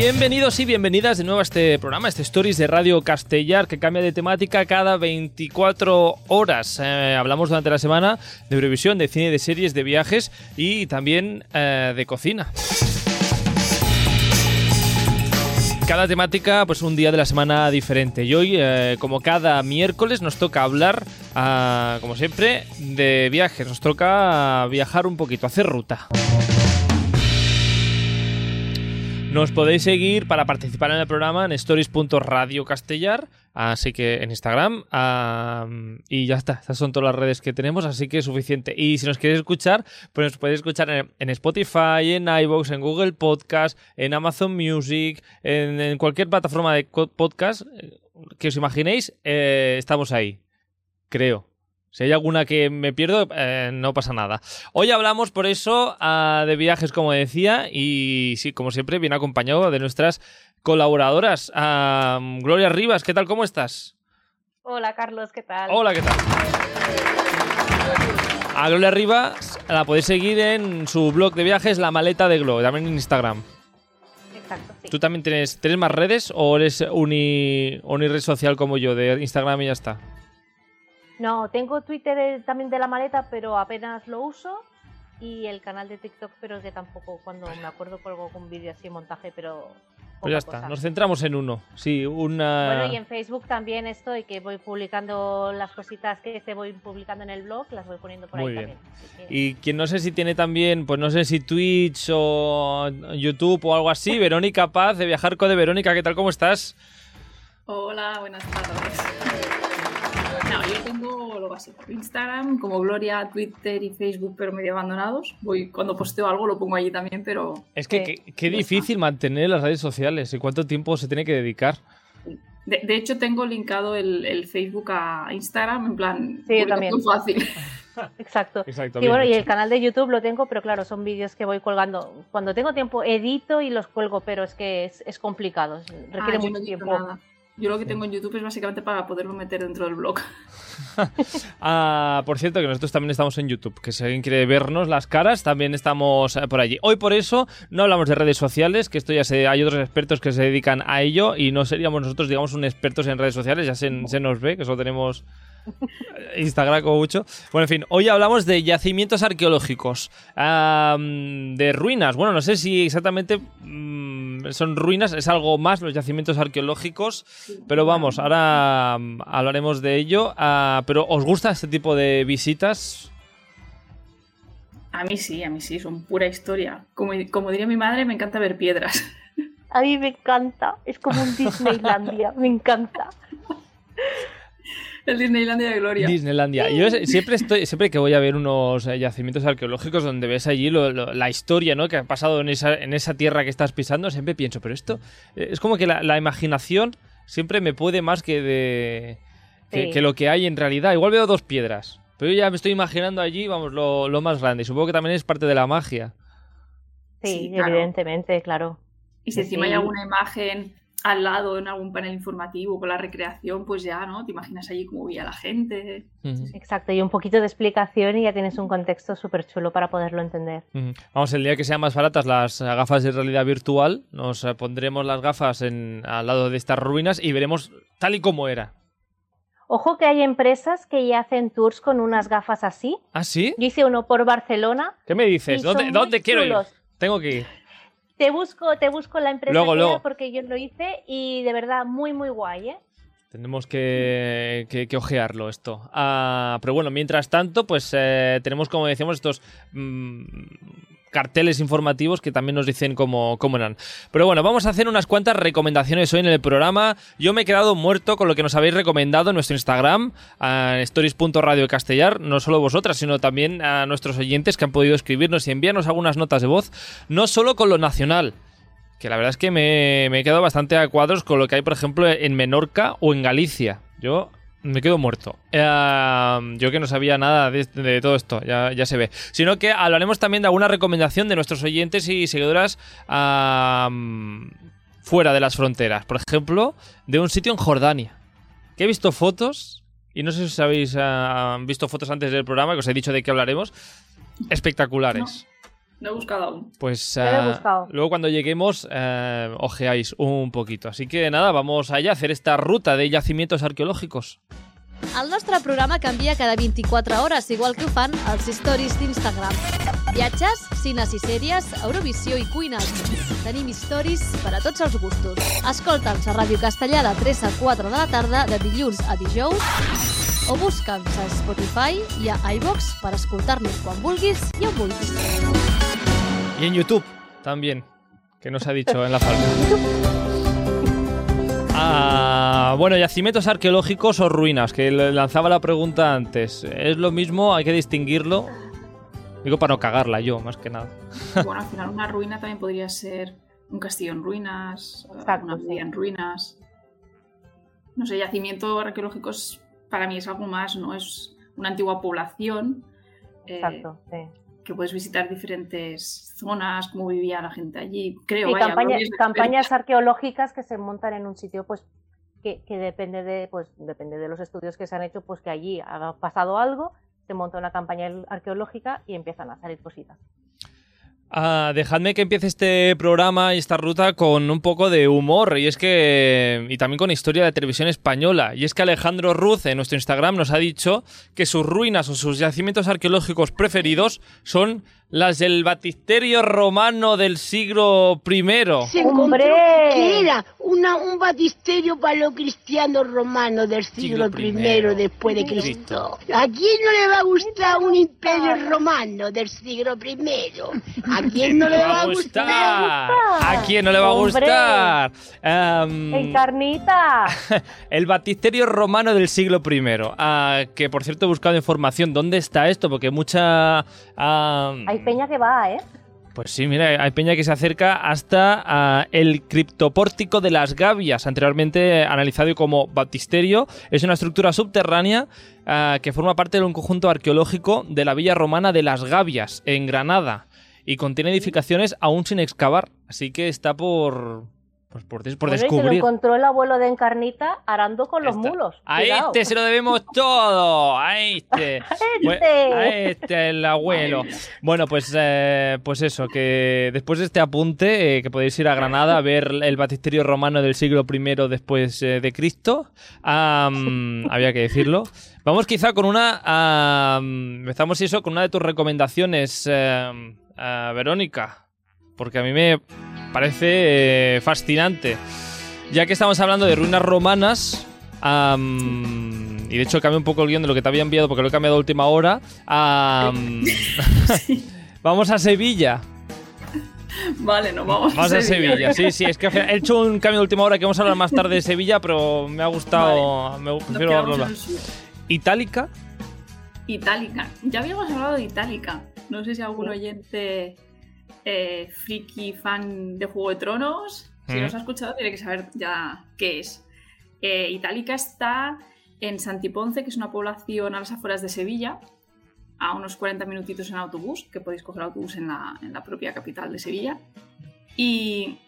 Bienvenidos y bienvenidas de nuevo a este programa, este Stories de Radio Castellar, que cambia de temática cada 24 horas. Eh, hablamos durante la semana de Eurovisión, de cine, de series, de viajes y también eh, de cocina. Cada temática, pues un día de la semana diferente. Y hoy, eh, como cada miércoles, nos toca hablar, ah, como siempre, de viajes. Nos toca viajar un poquito, hacer ruta. Nos podéis seguir para participar en el programa en stories.radiocastellar, así que en Instagram. am, y ya está, estas son todas las redes que tenemos, así que es suficiente. Y si nos queréis escuchar, pues nos podéis escuchar en, Spotify, en iVoox, en Google Podcast, en Amazon Music, en, cualquier plataforma de podcast eh, que os imaginéis, eh, estamos ahí. Creo. Si hay alguna que me pierdo, eh, no pasa nada. Hoy hablamos por eso ah, de viajes, como decía, y sí, como siempre, bien acompañado de nuestras colaboradoras. Ah, Gloria Rivas, ¿qué tal? ¿Cómo estás? Hola Carlos, ¿qué tal? Hola, ¿qué tal? A Gloria Rivas la podéis seguir en su blog de viajes, La Maleta de Glo, también en Instagram. Exacto, sí. ¿Tú también tienes, tienes más redes o eres uni, uni red social como yo, de Instagram y ya está? No, tengo Twitter eh, también de la maleta, pero apenas lo uso. Y el canal de TikTok, pero que tampoco cuando me acuerdo colgo algún vídeo así montaje, pero. Pues ya está, cosa. nos centramos en uno. Sí, una... Bueno, y en Facebook también estoy, que voy publicando las cositas que te voy publicando en el blog, las voy poniendo por Muy ahí bien. también. Que- Y quien no sé si tiene también, pues no sé si Twitch o YouTube o algo así, Verónica Paz de Viajar con de Verónica, ¿qué tal? ¿Cómo estás? Hola, buenas tardes. Lo básico. Instagram, como Gloria, Twitter y Facebook, pero medio abandonados. Voy, cuando posteo algo lo pongo allí también, pero Es que qué, qué difícil mantener las redes sociales y cuánto tiempo se tiene que dedicar. de, de hecho tengo linkado el, el Facebook a Instagram, en plan, Sí, yo publicación fácil. Exacto. Exacto. Y bueno, y el canal de YouTube lo tengo, pero claro, son vídeos que voy colgando. Cuando tengo tiempo edito y los cuelgo, pero es que es, es complicado, requiere Ah, mucho tiempo. nada. Yo lo que tengo en YouTube es básicamente para poderlo meter dentro del blog. Ah, por cierto, que nosotros también estamos en YouTube, que si alguien quiere vernos las caras, también estamos eh, por allí. Hoy por eso no hablamos de redes sociales, que esto ya se, hay otros expertos que se dedican a ello y no seríamos nosotros, digamos, un expertos en redes sociales, ya se, se nos ve, que solo tenemos Instagram como mucho. Bueno, en fin, hoy hablamos de yacimientos arqueológicos, de ruinas. Bueno, no sé si exactamente mm, son ruinas, es algo más los yacimientos arqueológicos. Pero vamos, ahora hablaremos de ello. Ah, pero ¿os gusta este tipo de visitas? A mí sí, a mí sí, son pura historia. Como, como diría mi madre, me encanta ver piedras. A mí me encanta, es como un Disneylandia, me encanta. El Disneylandia de Gloria. Disneylandia. Yo es- siempre estoy, siempre que voy a ver unos eh, yacimientos arqueológicos donde ves allí lo- lo- la historia, ¿no? Que ha pasado en esa, en esa tierra que estás pisando, siempre pienso, pero esto eh, es como que la, la imaginación siempre me puede más que de que, Sí. que lo que hay en realidad. Igual veo dos piedras, pero yo ya me estoy imaginando allí, vamos, lo, lo más grande. Y supongo que también es parte de la magia. Sí, Sí, claro. evidentemente, claro. Y si encima Sí. hay alguna imagen al lado en algún panel informativo con la recreación, pues ya, ¿no? Te imaginas allí cómo veía la gente. Exacto, y un poquito de explicación y ya tienes un contexto súper chulo para poderlo entender. Vamos, el día que sean más baratas las gafas de realidad virtual, nos eh, pondremos las gafas en, al lado de estas ruinas y veremos tal y como era. Ojo que hay empresas que ya hacen tours con unas gafas así. ¿Ah, sí? Yo hice uno por Barcelona. ¿Qué me dices? ¿Dónde, quiero ir? Tengo que ir. Te busco, te busco la empresa Luego, que luego. porque yo lo hice y de verdad muy muy guay, ¿eh? Tenemos que, que, que ojearlo esto. Ah, pero bueno, mientras tanto, pues eh, tenemos, como decíamos, estos mm, carteles informativos que también nos dicen cómo, cómo eran. Pero bueno, vamos a hacer unas cuantas recomendaciones hoy en el programa. Yo me he quedado muerto con lo que nos habéis recomendado en nuestro Instagram, a stories.radiocastellar, no solo vosotras, sino también a nuestros oyentes que han podido escribirnos y enviarnos algunas notas de voz, no solo con lo nacional, que la verdad es que me, me he quedado bastante a cuadros con lo que hay, por ejemplo, en Menorca o en Galicia. Yo me quedo muerto. Eh, yo que no sabía nada de, todo esto, ya, se ve. Sino que hablaremos también de alguna recomendación de nuestros oyentes y seguidoras fuera de las fronteras. Por ejemplo, de un sitio en Jordania. Que he visto fotos, y no sé si habéis ah, visto fotos antes del programa, que os he dicho de qué hablaremos, espectaculares. No he buscado aún. Pues buscado. luego cuando lleguemos eh, ojeáis un poquito. Así que nada, vamos allá a hacer esta ruta de yacimientos arqueológicos. El nostre programa canvia cada 24 hores, igual que ho fan els stories d'Instagram. Viatges, cines i sèries, Eurovisió i cuina. Tenim stories per a tots els gustos. Escolta'ns a Ràdio Castellà de 3 a 4 de la tarda, de dilluns a dijous, o busca'ns a Spotify i a iVox per escoltar-nos quan vulguis i on vulguis. Y en YouTube también, que nos ha dicho en la falta. Ah, bueno, yacimientos arqueológicos o ruinas, que le lanzaba la pregunta antes. ¿Es lo mismo? ¿Hay que distinguirlo? Digo para no cagarla yo, más que nada. Bueno, al final una ruina también podría ser un castillo en ruinas, Exacto, una villa en ruinas. No sé, yacimiento arqueológico es- para mí es algo más, ¿no? Es una antigua población eh, Exacto, sí. Que puedes visitar diferentes zonas, cómo vivía la gente allí. Creo, Sí, vaya, campaña- campañas arqueológicas que se montan en un sitio, pues, que, que depende de, pues, depende de los estudios que se han hecho, pues que allí ha pasado algo, se monta una campaña arqueológica y empiezan a salir cositas. Ah, dejadme que empiece este programa y esta ruta con un poco de humor y es que y también con historia de televisión española. Y es que Alejandro Ruz en nuestro Instagram nos ha dicho que sus ruinas o sus yacimientos arqueológicos preferidos son las del batisterio romano del siglo I. se ¡Hombre! que era una, un batisterio paleocristiano romano del siglo, Siglo I primero. después de Cristo. ¿A quién no le va a gustar un imperio romano del siglo I? ¿A quién no le va a gustar? ¿A quién no le va a gustar? Em, ¡En carnita! El batisterio romano del siglo I. Ah, que por cierto he buscado información. ¿Dónde está esto? Porque mucha. ah, Hay peña que va, ¿eh? Pues sí, mira, hay peña que se acerca hasta ah, el criptopórtico de las Gavias, anteriormente analizado como baptisterio. Es una estructura subterránea ah, que forma parte de un conjunto arqueológico de la villa romana de las Gavias, en Granada, y contiene edificaciones aún sin excavar, así que está por, pues por, des- por y se lo descubrir. encontró el abuelo de Encarnita arando con los mulos. A Cuidado. este se lo debemos todo. A este. Bu- Este. A este, el abuelo. Bueno, pues, eh, pues eso, que después de este apunte, eh, que podéis ir a Granada a ver el batisterio romano del siglo I después eh, de Cristo. Había que decirlo. Vamos quizá con una. am, empezamos eso con una de tus recomendaciones, a Verónica. Porque a mí me parece eh, fascinante. Ya que estamos hablando de ruinas romanas, y de hecho cambio un poco el guion de lo que te había enviado porque lo he cambiado a última hora. am, vamos a Sevilla. Vale, no vamos, Vamos a Sevilla. Sí, sí, es que al final he hecho un cambio de última hora que vamos a hablar más tarde de Sevilla, pero me ha gustado. Me Nos prefiero sur. Itálica. Itálica. Ya habíamos hablado de Itálica. No sé si algún oyente eh, friki fan de Juego de Tronos, si Mm. nos ha escuchado, tiene que saber ya qué es. Eh, Itálica está en Santiponce, que es una población a las afueras de Sevilla, a unos 40 minutitos en autobús, que podéis coger autobús en la, en la propia capital de Sevilla. Y,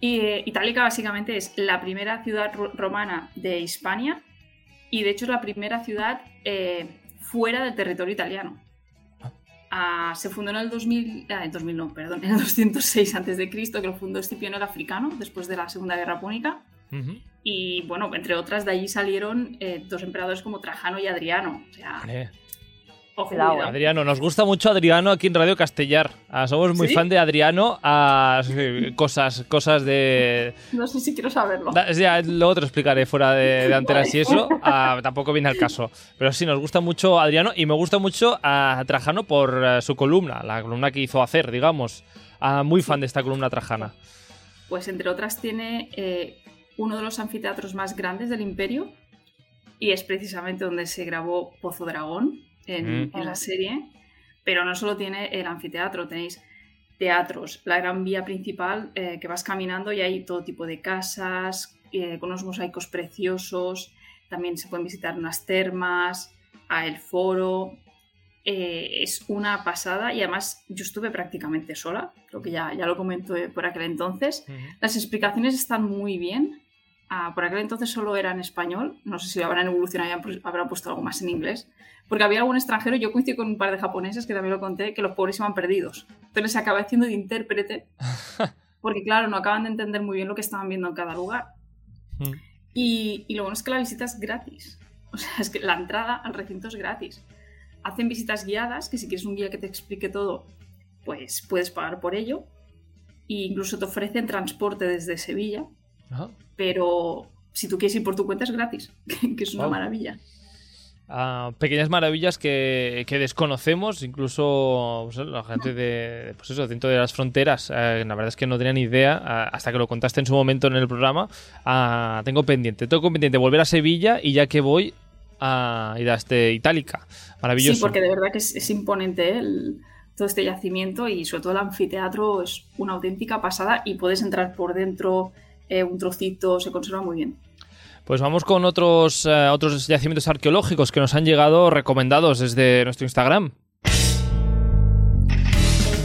y, eh, Itálica básicamente es la primera ciudad ro- romana de Hispania y de hecho es la primera ciudad eh, fuera del territorio italiano. Se fundó en el 2000, ah, en 2000 no, perdón, en el 206 a.C., que lo fundó Escipión el Africano después de la Segunda Guerra Púnica. Ujú. Y bueno, entre otras, de allí salieron eh, dos emperadores como Trajano y Adriano. O sea, Vale. Cuidado. Adriano, nos gusta mucho Adriano aquí en Radio Castellar. Ah, somos muy ¿Sí? fan de Adriano. Ah, sí, cosas, cosas de, No sé si quiero saberlo. Da- ya, luego te lo explicaré fuera de, de antenas Vale. y eso. ah, tampoco viene al caso. Pero sí, nos gusta mucho Adriano y me gusta mucho a Trajano por eh, su columna, la columna que hizo hacer, digamos. Ah, muy fan de esta columna Trajana. Pues entre otras tiene eh, uno de los anfiteatros más grandes del imperio y es precisamente donde se grabó Pozo Dragón en, Mm. en la serie. Pero no solo tiene el anfiteatro, tenéis teatros, la gran vía principal eh, que vas caminando y hay todo tipo de casas eh, con unos mosaicos preciosos. También se pueden visitar unas termas, a el foro. Eh, es una pasada y además yo estuve prácticamente sola, creo que ya, ya lo comento por aquel entonces. Las explicaciones están muy bien ah, por aquel entonces solo era en español, no sé si habrán evolucionado y habrán puesto algo más en inglés, porque había algún extranjero, yo coincido con un par de japoneses que también lo conté, que los pobres iban perdidos. Entonces se acaba haciendo de intérprete, porque claro, no acaban de entender muy bien lo que estaban viendo en cada lugar. Mm. Y, y lo bueno es que la visita es gratis. O sea, es que la entrada al recinto es gratis. Hacen visitas guiadas, que si quieres un guía que te explique todo, pues puedes pagar por ello. E incluso te ofrecen transporte desde Sevilla. Pero si tú quieres ir por tu cuenta es gratis, que es una maravilla. Ah, pequeñas maravillas que, desconocemos, incluso pues, la gente de, pues eso, dentro de las fronteras. Eh, la verdad es que no tenía ni idea ah, hasta que lo contaste en su momento en el programa. Ah, tengo pendiente, tengo pendiente volver a Sevilla y ya que voy a ir a este Itálica. Maravilloso. Sí, porque de verdad que es, imponente el, todo este yacimiento y sobre todo el anfiteatro es una auténtica pasada y puedes entrar por dentro eh, un trocito, se conserva muy bien. Pues vamos con otros, eh, otros yacimientos arqueológicos que nos han llegado recomendados desde nuestro Instagram.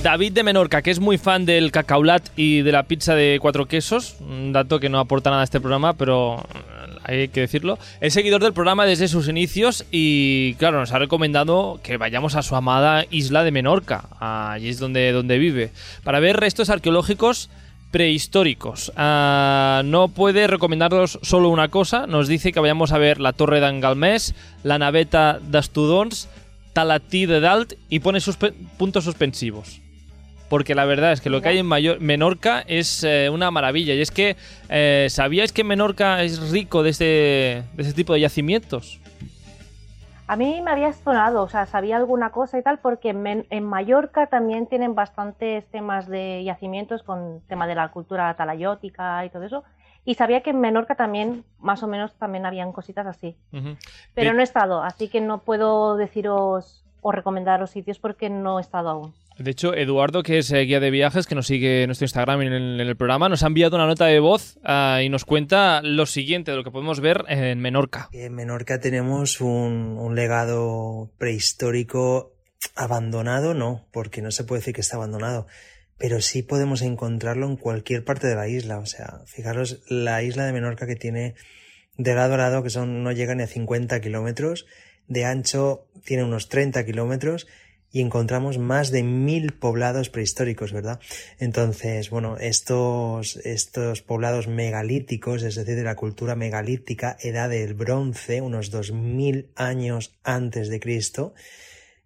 David de Menorca, que es muy fan del cacaulat y de la pizza de cuatro quesos, un dato que no aporta nada a este programa, pero hay que decirlo. Es seguidor del programa desde sus inicios y, claro, nos ha recomendado que vayamos a su amada isla de Menorca. Allí es donde, donde vive. Para ver restos arqueológicos prehistóricos. Ah, no puede recomendarnos solo una cosa. Nos dice que vayamos a ver la Torre d'Angalmés, la naveta d'Estudons, Talatí de Dalt y pone sus puntos suspensivos. Porque la verdad es que lo que hay en Menorca es eh, una maravilla. Y es que, eh, ¿sabíais que Menorca es rico de este, de este tipo de yacimientos? A mí me había sonado, o sea, sabía alguna cosa y tal, porque en, Mallorca también tienen bastantes temas de yacimientos con tema de la cultura talayótica y todo eso. Y sabía que en Menorca también, más o menos, también habían cositas así. Pero no he estado, así que no puedo deciros o recomendaros sitios porque no he estado aún. De hecho, Eduardo, que es eh, guía de viajes, que nos sigue en nuestro Instagram y en el, programa, nos ha enviado una nota de voz ah, y nos cuenta lo siguiente de lo que podemos ver en Menorca. En Menorca tenemos un, legado prehistórico abandonado, no, porque no se puede decir que está abandonado, pero sí podemos encontrarlo en cualquier parte de la isla. O sea, fijaros la isla de Menorca que tiene de lado a lado, que son, no llegan ni a 50 kilómetros, de ancho tiene unos 30 kilómetros y encontramos más de mil poblados prehistóricos, ¿verdad? Entonces, bueno, estos, estos poblados megalíticos, es decir, de la cultura megalítica, edad del bronce, unos dos mil años antes de Cristo,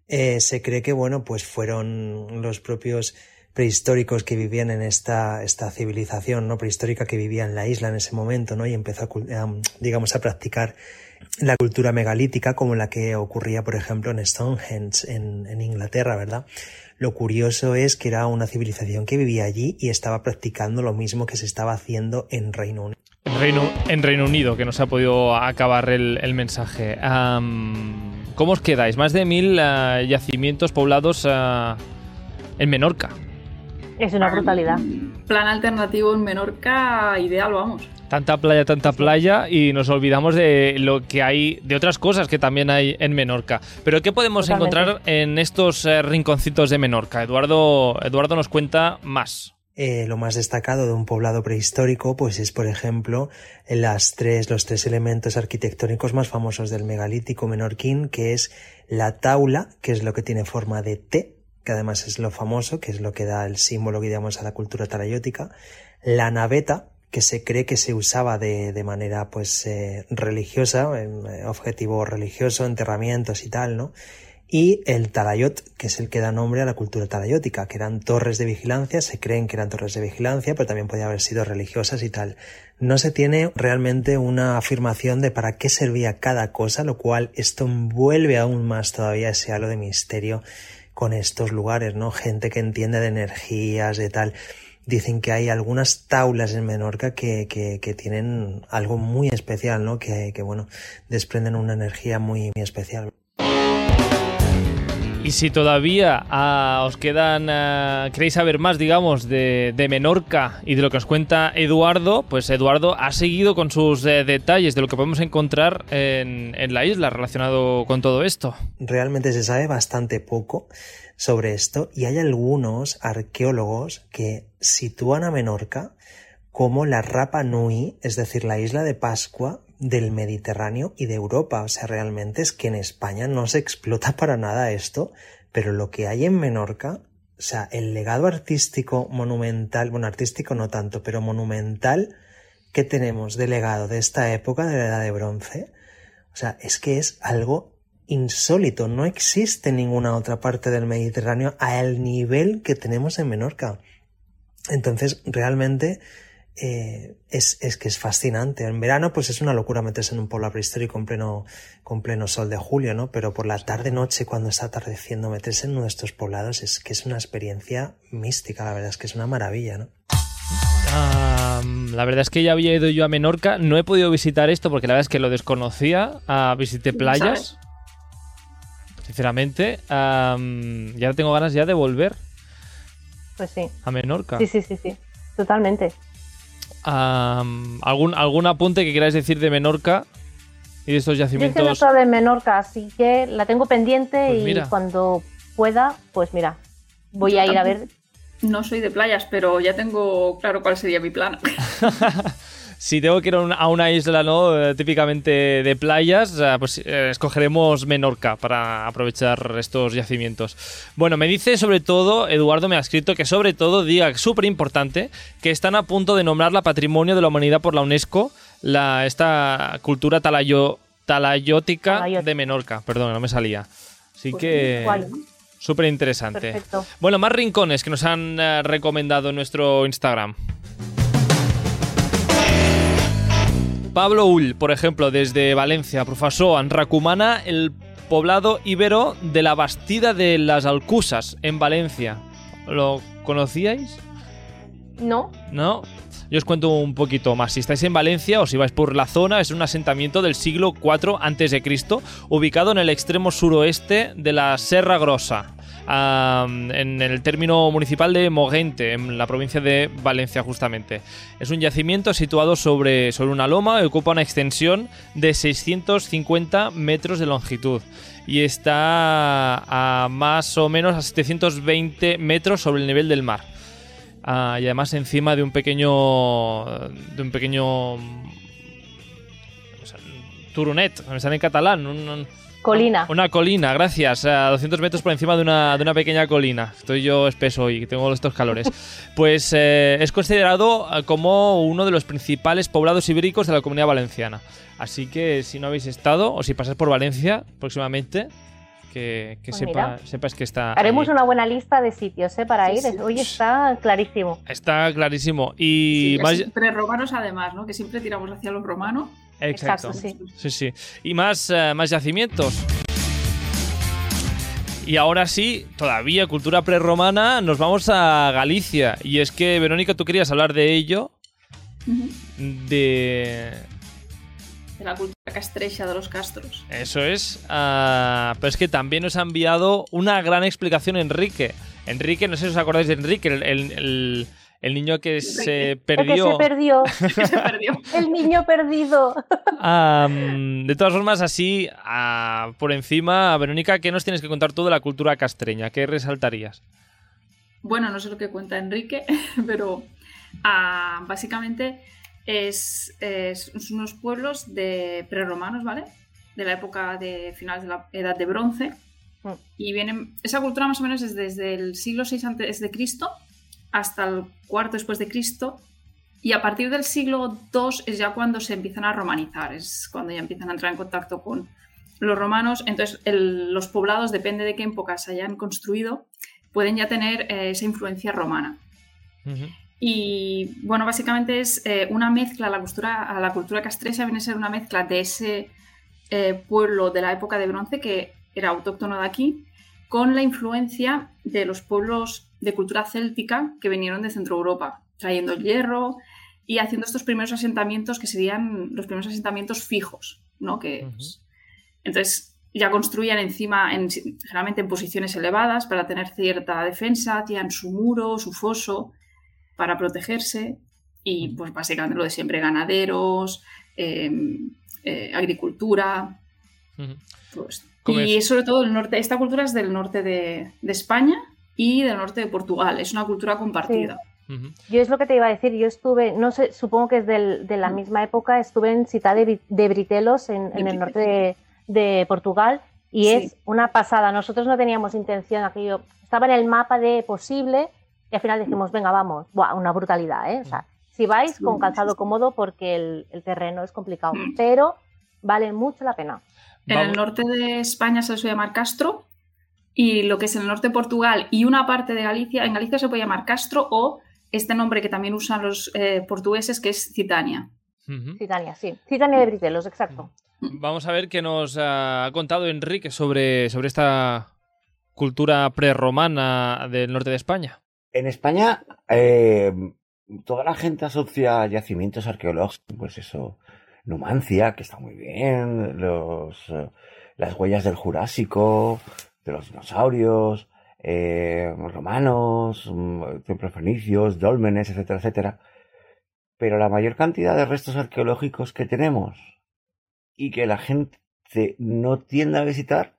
eh, se cree que, bueno, pues fueron los propios prehistóricos que vivían en esta, esta civilización, ¿no? Prehistórica que vivía en la isla en ese momento, ¿no? Y empezó a, digamos, a practicar la cultura megalítica como la que ocurría, por ejemplo, en Stonehenge, en, Inglaterra, ¿verdad? Lo curioso es que era una civilización que vivía allí y estaba practicando lo mismo que se estaba haciendo en Reino Unido. En Reino, en Reino Unido, que nos ha podido acabar el, mensaje. ¿Cómo os quedáis? Más de mil eh, yacimientos poblados eh, en Menorca. Es una brutalidad. Plan alternativo en Menorca, ideal, vamos tanta playa, tanta playa y nos olvidamos de lo que hay, de otras cosas que también hay en Menorca. Pero ¿qué podemos encontrar en estos eh, rinconcitos de Menorca? Eduardo, Eduardo nos cuenta más. Eh, lo más destacado de un poblado prehistórico, pues es, por ejemplo, las tres, los tres elementos arquitectónicos más famosos del megalítico menorquín, que es la taula, que es lo que tiene forma de T, que además es lo famoso, que es lo que da el símbolo que llamamos a la cultura tarayótica, la naveta, que se cree que se usaba de, de manera pues eh, religiosa, en eh, objetivo religioso, enterramientos y tal, ¿no? Y el talayot, que es el que da nombre a la cultura talayótica, que eran torres de vigilancia, se creen que eran torres de vigilancia, pero también podía haber sido religiosas y tal. No se tiene realmente una afirmación de para qué servía cada cosa, lo cual esto envuelve aún más todavía ese halo de misterio con estos lugares, ¿no? Gente que entiende de energías, de tal dicen que hay algunas taulas en Menorca que, que, tienen algo muy especial, ¿no? Que, que bueno, desprenden una energía muy, muy especial. Y si todavía ah, os quedan, ah, queréis saber más, digamos, de, de, Menorca y de lo que os cuenta Eduardo, pues Eduardo ha seguido con sus eh, detalles de lo que podemos encontrar en, en la isla relacionado con todo esto. Realmente se sabe bastante poco sobre esto y hay algunos arqueólogos que sitúan a Menorca como la Rapa Nui, es decir, la isla de Pascua del Mediterráneo y de Europa. O sea, realmente es que en España no se explota para nada esto, pero lo que hay en Menorca, o sea, el legado artístico monumental, bueno, artístico no tanto, pero monumental que tenemos de legado de esta época de la Edad de Bronce, o sea, es que es algo insólito. No existe ninguna otra parte del Mediterráneo al nivel que tenemos en Menorca. Entonces, realmente eh, es, es, que es fascinante. En verano, pues es una locura meterse en un pueblo prehistórico en pleno, con pleno sol de julio, ¿no? Pero por la tarde-noche, cuando está atardeciendo, meterse en uno de estos poblados es que es una experiencia mística, la verdad es que es una maravilla, ¿no? la verdad es que ya había ido yo a Menorca, no he podido visitar esto porque la verdad es que lo desconocía. Ah, visité playas, sinceramente. ya tengo ganas ya de volver. Pues sí. A Menorca. Sí, sí, sí, sí. Totalmente. ¿algún, ¿Algún apunte que queráis decir de Menorca y de estos yacimientos? Yo que no de Menorca, así que la tengo pendiente pues y cuando pueda, pues mira, voy a ir a ver. No soy de playas, pero ya tengo claro cuál sería mi plan. si tengo que ir a una isla, ¿no? Eh, típicamente de playas, eh, pues eh, escogeremos Menorca para aprovechar estos yacimientos. Bueno, me dice sobre todo, Eduardo me ha escrito que sobre todo diga, súper importante, que están a punto de nombrarla Patrimonio de la Humanidad por la UNESCO, la, esta cultura talayo, talayótica de Menorca. Perdón, no me salía. Así pues que... Súper interesante. Bueno, más rincones que nos han recomendado en nuestro Instagram. Pablo Ull, por ejemplo, desde Valencia, profesor en Racumana, el poblado ibero de la Bastida de las Alcusas, en Valencia. ¿Lo conocíais? No. ¿No? Yo os cuento un poquito más. Si estáis en Valencia o si vais por la zona, es un asentamiento del siglo IV a.C., ubicado en el extremo suroeste de la Serra Grossa en el término municipal de Mogente, en la provincia de Valencia justamente. Es un yacimiento situado sobre, sobre una loma y ocupa una extensión de 650 metros de longitud y está a más o menos a 720 metros sobre el nivel del mar. Ah, y además encima de un pequeño de un pequeño turunet, me sale en catalán, un, Colina. Una colina, gracias. A 200 metros por encima de una, de una pequeña colina. Estoy yo espeso y tengo estos calores. Pues eh, es considerado eh, como uno de los principales poblados ibéricos de la comunidad valenciana. Así que si no habéis estado o si pasáis por Valencia próximamente, que, que pues sepas que está. Haremos una buena lista de sitios ¿eh? para ir. Hoy está clarísimo. Está clarísimo. Y más... romanos además, ¿no? Que siempre tiramos hacia los romanos. Exacto. sí. sí, Y más, eh, más yacimientos. Y ahora sí, todavía cultura prerromana, nos vamos a Galicia. Y es que, Verónica, tú querías hablar de ello. De. De la cultura castrecha de los castros. Eso es. Ah, pero es que también nos ha enviado una gran explicación Enrique. Enrique, no sé si os acordáis de Enrique, el el niño que se perdió. El que se perdió. El, se perdió. el niño perdido. de todas formas, así, por encima, Verónica, ¿qué nos tienes que contar tú de la cultura castreña? ¿Qué resaltarías? Bueno, no sé lo que cuenta Enrique, pero básicamente es, unos pueblos de prerromanos, ¿vale? De la época de finales de la Edad de Bronce. Mm. Y vienen, esa cultura más o menos es desde el siglo VI antes de Cristo hasta el cuarto después de Cristo. Y a partir del siglo II es ya cuando se empiezan a romanizar, es cuando ya empiezan a entrar en contacto con los romanos. Entonces, los poblados, depende de qué época se hayan construido, pueden ya tener eh, esa influencia romana. Y bueno, básicamente es eh, una mezcla, la cultura, a la cultura castrecha viene a ser una mezcla de ese eh, pueblo de la época de bronce que era autóctono de aquí, con la influencia de los pueblos de cultura céltica que vinieron de Centro Europa, trayendo el hierro y haciendo estos primeros asentamientos que serían los primeros asentamientos fijos, ¿no? Que, pues, entonces ya construían encima, en, generalmente en posiciones elevadas para tener cierta defensa, hacían su muro, su foso para protegerse y pues básicamente lo de siempre, ganaderos, em, eh, agricultura, pues, y sobre todo el norte, esta cultura es del norte de, España y del norte de Portugal, es una cultura compartida. Ujú. Yo es lo que te iba a decir, yo estuve, no sé, supongo que es del- de la misma época, estuve en Ciudad de, de Britelos, en, en el norte de, de Portugal, y Sí. es una pasada. Nosotros no teníamos intención, aquello estaba en el mapa de posible, y al final dijimos, venga, vamos, Buah, una brutalidad, ¿eh? O sea, si vais con calzado cómodo porque el, el terreno es complicado, Mm. pero vale mucho la pena. En Vamos- el norte de España se suele llamar Castro y lo que es en el norte de Portugal y una parte de Galicia, en Galicia se puede llamar Castro o este nombre que también usan los eh, portugueses que es Citania. Citania, sí. Citania de Britelos, exacto. Vamos a ver qué nos ha contado Enrique sobre, sobre esta cultura prerromana del norte de España. En España, eh, toda la gente asocia yacimientos arqueológicos, pues eso, Numancia, que está muy bien, los, eh, las huellas del Jurásico, de los dinosaurios, eh, romanos, mm, templos fenicios, dólmenes, etcétera, etcétera. Pero la mayor cantidad de restos arqueológicos que tenemos y que la gente no tiende a visitar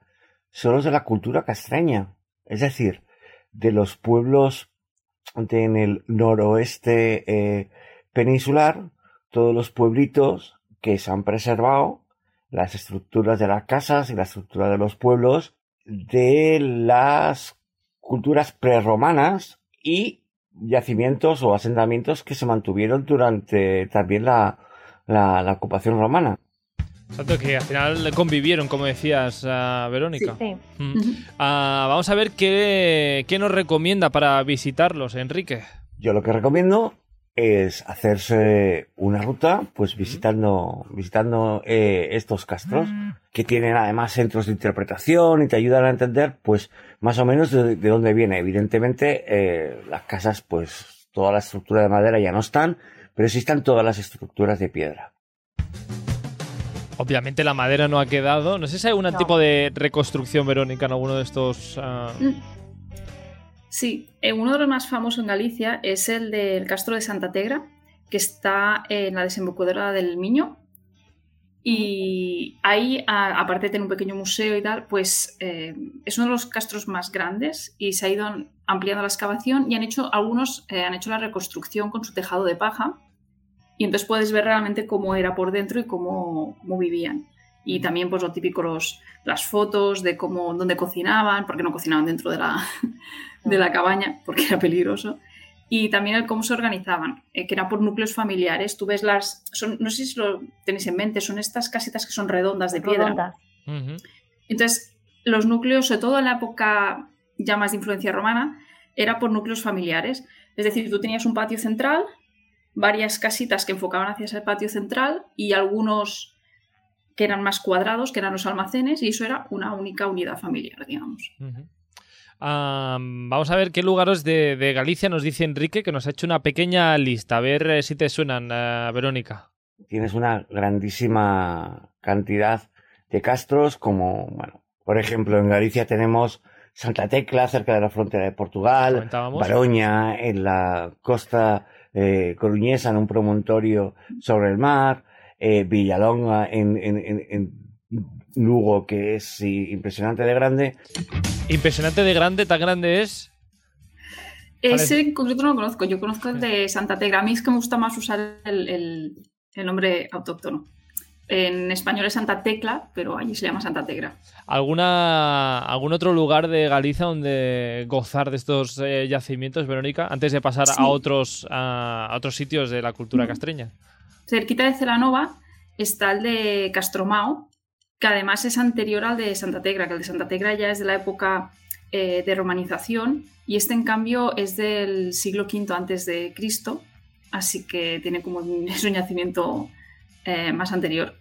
son los de la cultura castreña. Es decir, de los pueblos de en el noroeste eh, peninsular, todos los pueblitos que se han preservado, las estructuras de las casas y la estructura de los pueblos de las culturas prerromanas y yacimientos o asentamientos que se mantuvieron durante también la, la, la ocupación romana. Tanto que al final convivieron, como decías, ah, Verónica. Sí. Mm. Ah, vamos a ver qué, qué nos recomienda para visitarlos, Enrique. Yo lo que recomiendo es hacerse una ruta, pues visitando, visitando eh, estos castros, que tienen además centros de interpretación y te ayudan a entender, pues, más o menos de, de dónde viene. Evidentemente, eh, las casas, pues, toda la estructura de madera ya no están, pero sí están todas las estructuras de piedra. Obviamente la madera no ha quedado. No sé si hay algún No. tipo de reconstrucción, Verónica, en alguno de estos... ah, Sí, eh, uno de los más famosos en Galicia es el del Castro de Santa Tegra, que está en la desembocadura del Miño. Y ahí, a- aparte de tener un pequeño museo y tal, pues eh, es uno de los castros más grandes y se ha ido ampliando la excavación y han hecho, algunos eh, han hecho la reconstrucción con su tejado de paja. Y entonces puedes ver realmente cómo era por dentro y cómo, cómo vivían. Y también, pues lo típico, los, las fotos de cómo, dónde cocinaban, porque no cocinaban dentro de la, de la cabaña, porque era peligroso. Y también el cómo se organizaban, eh, que era por núcleos familiares. Tú ves las. Son, no sé si lo tenéis en mente, son estas casitas que son redondas de piedra. Redondas. Entonces, los núcleos, sobre todo en la época ya más de influencia romana, era por núcleos familiares. Es decir, tú tenías un patio central, varias casitas que enfocaban hacia ese patio central y algunos que eran más cuadrados, que eran los almacenes, y eso era una única unidad familiar, digamos. Ujú. Ah, vamos a ver qué lugares de, de Galicia nos dice Enrique, que nos ha hecho una pequeña lista. A ver eh, si te suenan, ah, Verónica. Tienes una grandísima cantidad de castros, como, bueno, por ejemplo, en Galicia tenemos Santa Tecla, cerca de la frontera de Portugal. Baroña, en la costa eh, coruñesa, en un promontorio sobre el mar, eh, Villalonga, en, en, en- en Lugo, que es sí, impresionante de grande. Impresionante de grande, tan grande es. Ese en concreto no lo conozco, yo conozco el de Santa Tegra. A mí es que me gusta más usar el, el- el nombre autóctono. En español es Santa Tecla, pero allí se llama Santa Tegra. ¿Alguna, ¿Algún otro lugar de Galicia donde gozar de estos eh, yacimientos, Verónica, antes de pasar Sí. a otros a otros sitios de la cultura Mm. castreña? Cerquita de Celanova está el de Castromao, que además es anterior al de Santa Tegra, que el de Santa Tegra ya es de la época eh, de romanización y este en cambio es del siglo V antes de Cristo, así que tiene como un, un yacimiento eh, más anterior.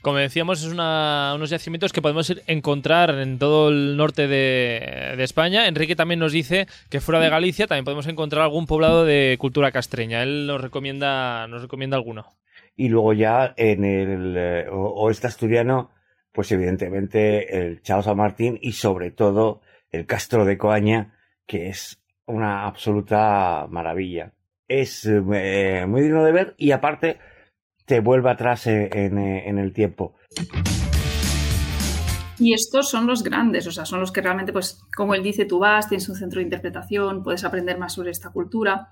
Como decíamos, es una- unos yacimientos que podemos encontrar en todo el norte de, de España. Enrique también nos dice que fuera de Galicia también podemos encontrar algún poblado de cultura castreña. Él nos recomienda, nos recomienda alguno. Y luego ya en el eh, oeste asturiano, pues evidentemente el Chao San Martín y sobre todo el Castro de Coaña, que es una absoluta maravilla. Es eh, muy digno de ver y aparte te vuelve atrás eh, en, en el tiempo. Y estos son los grandes, o sea, son los que realmente, pues, como él dice, tú vas, tienes un centro de interpretación, puedes aprender más sobre esta cultura.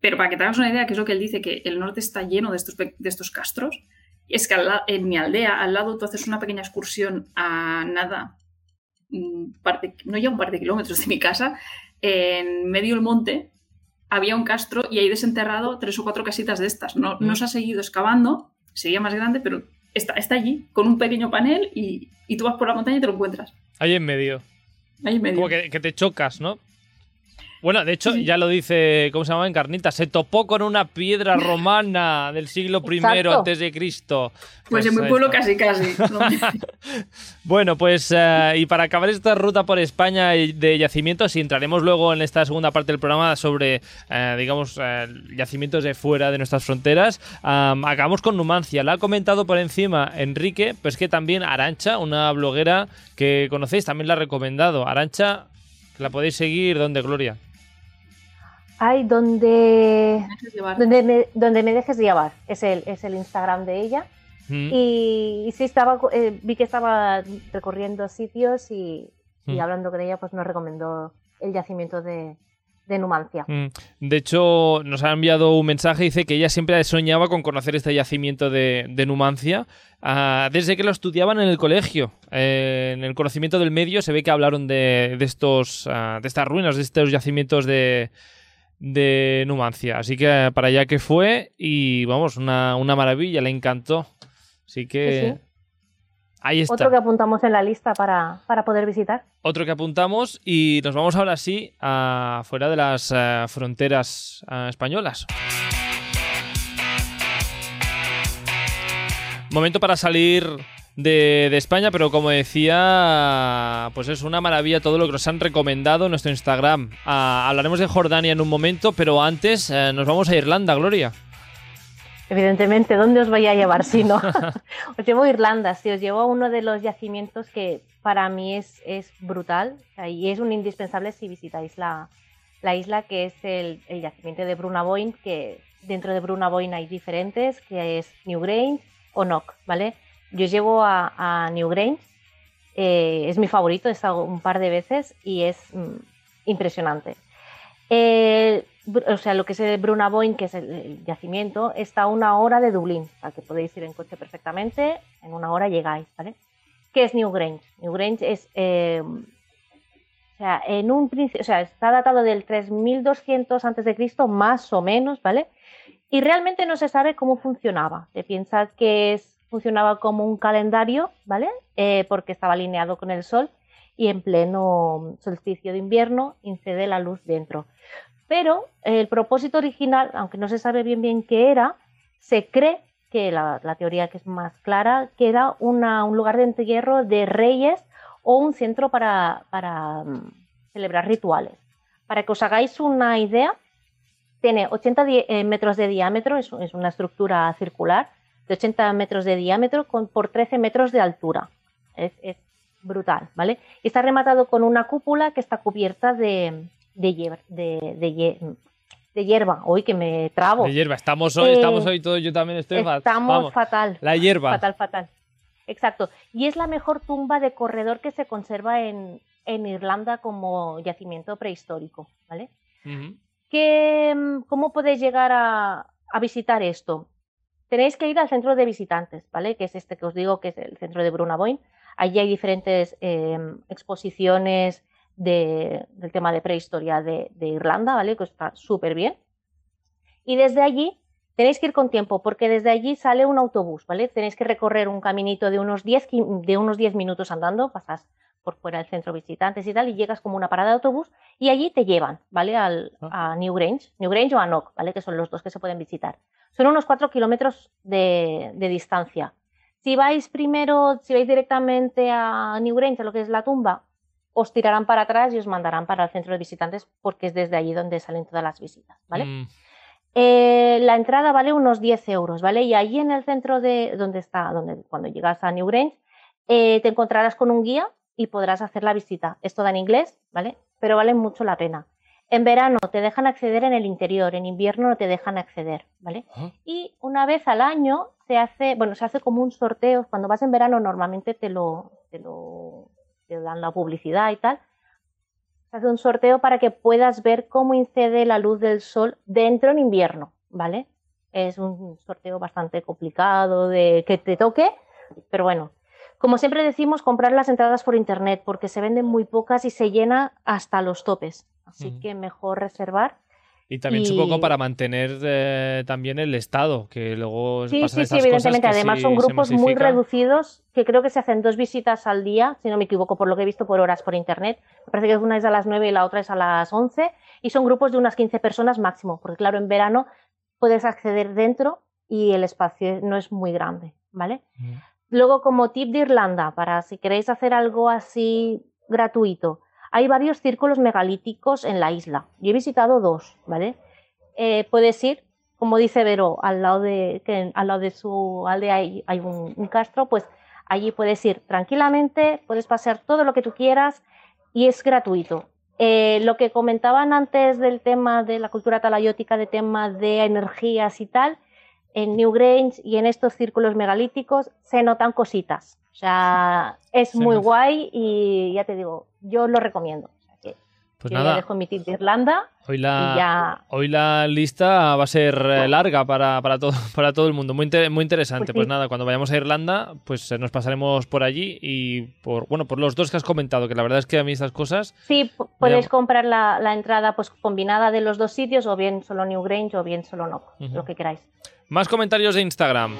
Pero para que te hagas una idea, que es lo que él dice, que el norte está lleno de estos, de estos castros, es que en mi aldea, al lado, tú haces una pequeña excursión a nada, no ya un par de kilómetros de mi casa, en medio del monte, había un castro y ahí desenterrado tres o cuatro casitas de estas. No, no se ha seguido excavando, sería más grande, pero está, está allí, con un pequeño panel y, y, tú vas por la montaña y te lo encuentras. Ahí en medio. Ahí en medio. Como que, que te chocas, ¿no? Bueno, de hecho, ya lo dice, ¿cómo se llama? Encarnita. Se topó con una piedra romana del siglo I antes de Cristo. Pues, en mi pueblo casi, casi. bueno, pues eh, y para acabar esta ruta por España de yacimientos, y entraremos luego en esta segunda parte del programa sobre, eh, digamos, eh, yacimientos de fuera de nuestras fronteras, acabamos con Numancia. La ha comentado por encima Enrique, pues que también Arancha, una bloguera que conocéis, también la ha recomendado. Arancha, la podéis seguir, ¿dónde, Gloria? Ay, donde, donde, me, donde me dejes llevar. Es el, es el Instagram de ella. Mm. Y, sí, estaba, eh, vi que estaba recorriendo sitios y, mm. hablando con ella, pues nos recomendó el yacimiento de, Numancia. Mm. De hecho, nos ha enviado un mensaje, dice que ella siempre soñaba con conocer este yacimiento de, Numancia ah, desde que lo estudiaban en el colegio. Eh, en el conocimiento del medio se ve que hablaron de, estos, ah, de estas ruinas, de estos yacimientos de, de Numancia. Así que para allá que fue y vamos, una, maravilla, le encantó. Así que ahí está. Otro que apuntamos en la lista para, poder visitar. Otro que apuntamos y nos vamos ahora sí a fuera de las eh, fronteras eh, españolas. Momento para salir de, España, pero como decía, pues es una maravilla todo lo que nos han recomendado en nuestro Instagram. Ah, hablaremos de Jordania en un momento, pero antes eh, nos vamos a Irlanda, Gloria. Evidentemente, ¿dónde os voy a llevar si no? os llevo a Irlanda, sí, os llevo a uno de los yacimientos que para mí es, es brutal y es un indispensable si visitáis la, la isla, que es el, el yacimiento de Brunaboyne, que dentro de Brunaboyne hay diferentes, que es Newgrange o Knock, ¿vale? Yo llevo a, a Newgrange, eh, es mi favorito, he estado un par de veces y es mm, impresionante. o sea, lo que es el Brunaboyne, que es el, yacimiento, está a una hora de Dublín, al que podéis ir en coche perfectamente, en una hora llegáis, ¿vale? ¿Qué es Newgrange? Newgrange es, eh, o sea, en un principio, o sea, está datado del 3200 a.C., más o menos, ¿vale? Y realmente no se sabe cómo funcionaba. Se piensa que es funcionaba como un calendario, ¿vale? Eh, porque estaba alineado con el sol y en pleno solsticio de invierno incede la luz dentro. Pero el propósito original, aunque no se sabe bien bien qué era, se cree que la, teoría que es más clara, que era un lugar de entierro de reyes o un centro para, mm, celebrar rituales. Para que os hagáis una idea, tiene 80 eh, metros de diámetro, es, una estructura circular, de 80 metros de diámetro con, por 13 metros de altura. Es, brutal, ¿vale? Y está rematado con una cúpula que está cubierta de, de, hierba, de, hierba. Hoy que me trabo. De hierba. Estamos hoy, estamos eh, hoy todos, yo también estoy Estamos fatal. La hierba. Fatal, fatal. Exacto. Y es la mejor tumba de corredor que se conserva en, en Irlanda como yacimiento prehistórico, ¿vale? ¿Cómo podéis llegar a, a visitar esto? Tenéis que ir al centro de visitantes, ¿vale? Que es este que os digo, que es el centro de Brunaboyne. Allí hay diferentes em, exposiciones del tema de prehistoria de, Irlanda, ¿vale? Que está súper bien. Y desde allí tenéis que ir con tiempo, porque desde allí sale un autobús, ¿vale? Tenéis que recorrer un caminito de unos 10, de unos 10 minutos andando, pasas por fuera del centro de visitantes y tal, y llegas como una parada de autobús y allí te llevan, ¿vale? Al, ah. a Newgrange, Newgrange o a Knock, ¿vale? Que son los dos que se pueden visitar. Son unos 4 kilómetros de, distancia. Si vais primero, si vais directamente a Newgrange, a lo que es la tumba, os tirarán para atrás y os mandarán para el centro de visitantes porque es desde allí donde salen todas las visitas, ¿vale? Mm. Eh, la entrada vale unos 10 euros, ¿vale? Y allí en el centro de donde está, donde cuando llegas a Newgrange, eh, te encontrarás con un guía y podrás hacer la visita. Es toda en inglés, ¿vale? Pero vale mucho la pena. En verano te dejan acceder en el interior, en invierno no te dejan acceder, ¿vale? Y una vez al año se hace, bueno, se hace como un sorteo. Cuando vas en verano normalmente te lo, te lo te dan la publicidad y tal. Se hace un sorteo para que puedas ver cómo incide la luz del sol dentro en invierno, ¿vale? Es un sorteo bastante complicado de que te toque, pero bueno. Como siempre decimos, comprar las entradas por internet porque se venden muy pocas y se llena hasta los topes. Así Ujú. que mejor reservar. Y también Y- supongo para mantener eh, también el estado, que luego Sí, pasan sí, sí, estas evidentemente. cosas que Además si son grupos muy reducidos que creo que se hacen dos visitas al día, si no me equivoco, por lo que he visto por horas por internet. Me parece que una es a las 9 y la otra es a las 11 y son grupos de unas 15 personas máximo, porque claro, en verano puedes acceder dentro y el espacio no es muy grande, ¿vale? Luego, como tip de Irlanda, para si queréis hacer algo así gratuito, hay varios círculos megalíticos en la isla. Yo he visitado dos, ¿vale? Eh, puedes ir, como dice Vero, al lado de, que al lado de su aldea hay, un castro, pues allí puedes ir tranquilamente, puedes pasear todo lo que tú quieras y es gratuito. Eh, lo que comentaban antes del tema de la cultura talayótica, de tema de energías y tal, en Newgrange y en estos círculos megalíticos se notan cositas. O sea, es Se muy nota. guay y ya te digo, yo lo recomiendo. O sea que Pues yo ya nada, dejo mi tip de Irlanda hoy la, ya hoy la lista va a ser eh, larga para, para, todo, para todo el mundo. Muy, inter- muy interesante. Pues Pues sí. nada, cuando vayamos a Irlanda, pues eh, nos pasaremos por allí y por, bueno, por los dos que has comentado, que la verdad es que a mí estas cosas Sí, p- podéis comprar la, la entrada pues combinada de los dos sitios, o bien solo Newgrange o bien solo Nock, Ujú. lo que queráis. Más comentarios de Instagram.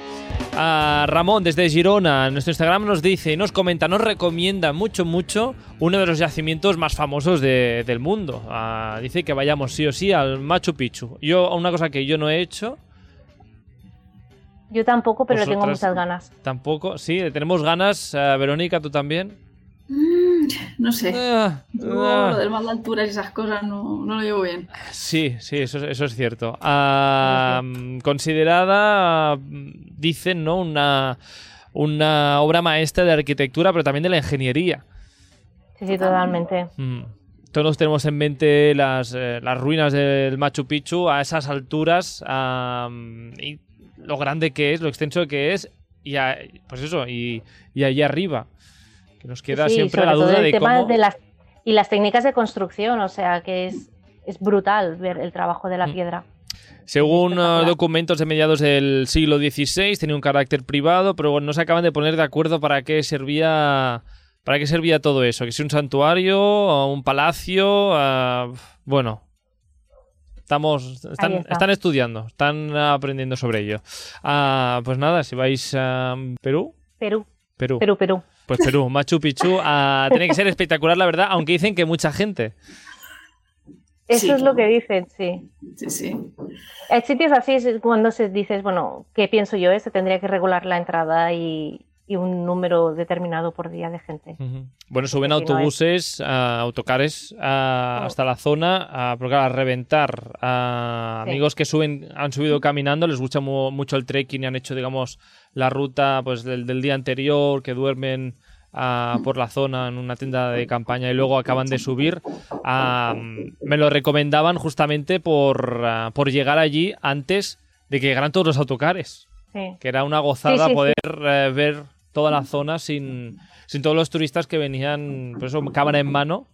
Ah, Ramón desde Girona, nuestro Instagram nos dice y nos comenta, nos recomienda mucho, mucho uno de los yacimientos más famosos de- del mundo. Ah, dice que vayamos sí o sí al Machu Picchu. Yo, una cosa que yo no he hecho, Yo tampoco, pero le tengo muchas ganas. tampoco. Sí, tenemos ganas. Ah, Verónica, ¿tú también? Mm, no sé. Yo ah. lo del mal de alturas y esas cosas no, no lo llevo bien. Sí, sí, eso, eso es cierto. Ah, considerada, dicen, ¿no? Una, una obra maestra de arquitectura, pero también de la ingeniería. Sí, sí, totalmente. Mm. Todos tenemos en mente las, eh, las ruinas del Machu Picchu a esas alturas y lo grande que es, lo extenso que es y a- pues eso y, y allí arriba que nos queda Sí, siempre sobre la todo duda el de tema cómo de las y las técnicas de construcción, o sea que es, es brutal ver el trabajo de la Mm. piedra. según eh, documentos de mediados del siglo XVI tenía un carácter privado pero bueno, no se acaban de poner de acuerdo para qué servía para qué servía todo eso que si un santuario un palacio ah, bueno Estamos, están, está. están estudiando, están aprendiendo sobre ello. Ah, pues nada, si vais a Perú, Perú, Perú, Perú, Perú. Pues Perú, Machu Picchu, ah, tiene que ser espectacular, la verdad, aunque dicen que mucha gente. Eso Sí, es lo que dicen, sí. Sí, sí. Hay sitios así es cuando se dices, bueno, ¿qué pienso yo? Se tendría que regular la entrada y, y un número determinado por día de gente. Bueno, suben Sí, no es- autobuses, autocares Oh. hasta la zona, porque a reventar. a Sí. Amigos que suben, han subido caminando, les gusta mu- mucho el trekking y han hecho, digamos, la ruta pues del, del día anterior, que duermen ah, por la zona en una tienda de campaña y luego acaban de subir. Me lo recomendaban justamente por, por llegar allí antes de que llegaran todos los autocares Sí. que era una gozada Sí, sí, sí. poder eh, ver toda la zona sin, sin todos los turistas que venían, por eso, cámara en mano.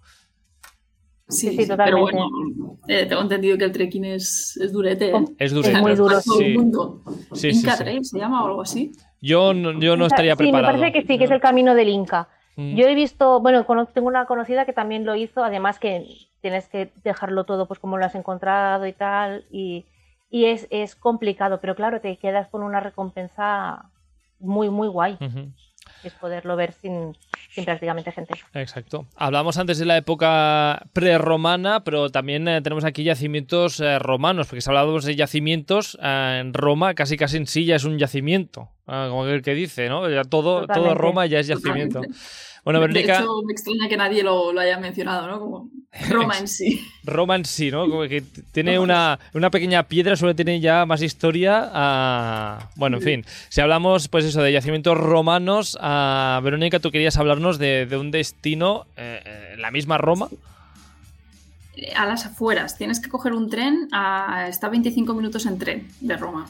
Sí, Sí, sí, pero totalmente. bueno, eh, tengo entendido que el trekking es, es durete. ¿eh? Es Es duro. muy duro, Todo el sí. mundo. Sí, sí, Inca sí. Trail se llama o algo así. Yo, no- yo no estaría sí, preparado. me parece que sí, que es el camino del Inca. Mm. Yo he visto, bueno, tengo una conocida que también lo hizo, además que tienes que dejarlo todo pues como lo has encontrado y tal, y, y es, es complicado, pero claro, te quedas con una recompensa muy, muy guay, es poderlo ver sin, sin prácticamente gente. Exacto. Hablamos antes de la época prerromana, pero también eh, tenemos aquí yacimientos eh, romanos, porque si hablábamos de yacimientos, eh, en Roma casi casi en sí ya es un yacimiento, como el que dice, ¿no? Ya todo, todo. Roma ya es yacimiento. Totalmente. Bueno, de Verónica, hecho, me extraña que nadie lo, lo haya mencionado, ¿no? Como Roma en sí. Roma en sí, ¿no? Como que tiene una, una pequeña piedra, solo tiene ya más historia. ah, Bueno, en fin, si hablamos, pues eso, de yacimientos romanos, ah, Verónica, tú querías hablarnos de, de un destino eh, eh, la misma Roma. A las afueras. Tienes que coger un tren. A, está a 25 minutos en tren de Roma.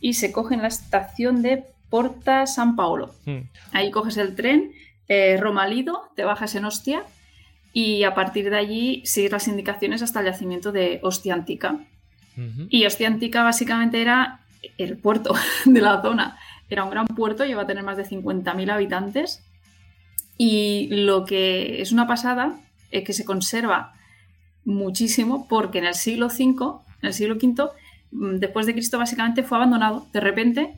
y se coge en la estación de Porta San Paolo. Mm. Ahí coges el tren, eh, Roma Lido, te bajas en Ostia y a partir de allí sigues las indicaciones hasta el yacimiento de Ostia Antica. Y Ostia Antica básicamente era el puerto de la zona. Era un gran puerto, lleva a tener más de 50.000 habitantes. Y lo que es una pasada es que se conserva muchísimo porque en el siglo V, en el siglo V, mm, después de Cristo básicamente fue abandonado. De repente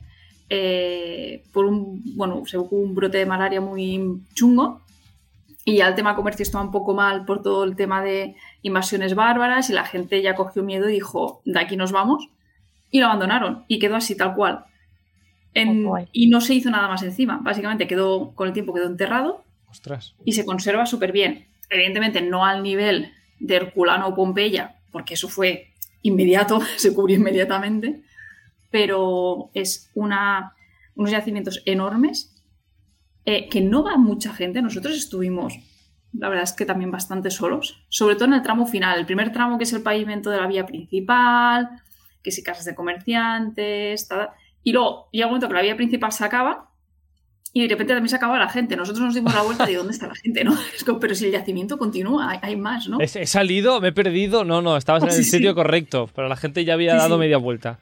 eh, por un, bueno, se hubo un brote de malaria muy chungo y ya el tema comercio estaba un poco mal por todo el tema de invasiones bárbaras y la gente ya cogió miedo y dijo, de aquí nos vamos. Y lo abandonaron y quedó así tal cual. En- y no se hizo nada más encima, básicamente quedó con el tiempo quedó enterrado Y se conserva súper bien. Evidentemente no al nivel de Herculano o Pompeya, porque eso fue inmediato, se cubrió inmediatamente, pero es una, unos yacimientos enormes eh, que no va mucha gente. Nosotros estuvimos, la verdad es que también bastante solos, sobre todo en el tramo final, el primer tramo que es el pavimento de la vía principal, que si casas de comerciantes, y luego llega un momento que la vía principal se acaba y de repente también se acaba la gente. Nosotros nos dimos la vuelta de dónde está la gente, ¿no? Es como, pero si el yacimiento continúa, hay, hay más, ¿no? ¿He, salido? ¿Me he perdido? No, no, estabas en el sí. sitio correcto, pero la gente ya había Sí, dado sí. media vuelta.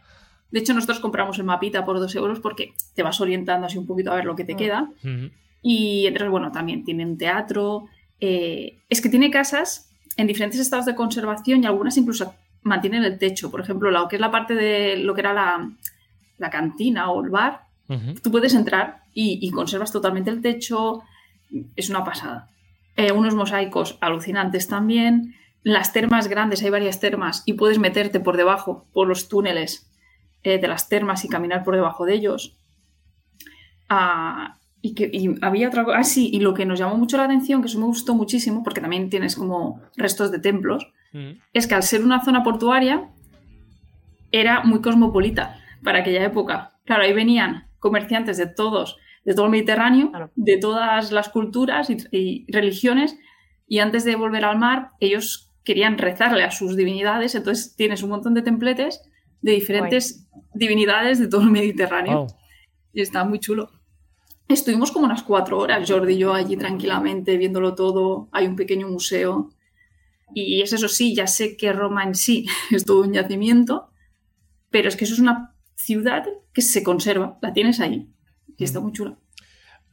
De hecho, nosotros compramos el mapita por dos euros porque te vas orientando así un poquito a ver lo que te Mm. queda. Ujú. Y entonces, bueno, también tiene un teatro. eh, es que tiene casas en diferentes estados de conservación y algunas incluso mantienen el techo. Por ejemplo, lo que es la parte de lo que era la, la cantina o el bar, Tú puedes entrar y, y conservas totalmente el techo. Es una pasada. Eh, unos mosaicos alucinantes también. Las termas grandes, hay varias termas y puedes meterte por debajo, por los túneles eh, de las termas y caminar por debajo de ellos. Ah, y, que, y había otra cosa. Ah, sí, y lo que nos llamó mucho la atención, que eso me gustó muchísimo, porque también tienes como restos de templos, es que al ser una zona portuaria era muy cosmopolita para aquella época. Claro, ahí venían comerciantes de todos, de todo el Mediterráneo, Claro. de todas las culturas y, y religiones, y antes de volver al mar, ellos querían rezarle a sus divinidades, entonces tienes un montón de templetes de diferentes divinidades de todo el Mediterráneo. Wow. Y está muy chulo. Estuvimos como unas cuatro horas, Jordi y yo, allí tranquilamente, viéndolo todo. Hay un pequeño museo. Y es eso sí, ya sé que Roma en sí es todo un yacimiento, pero es que eso es una ciudad que se conserva, la tienes ahí. Y está muy chula.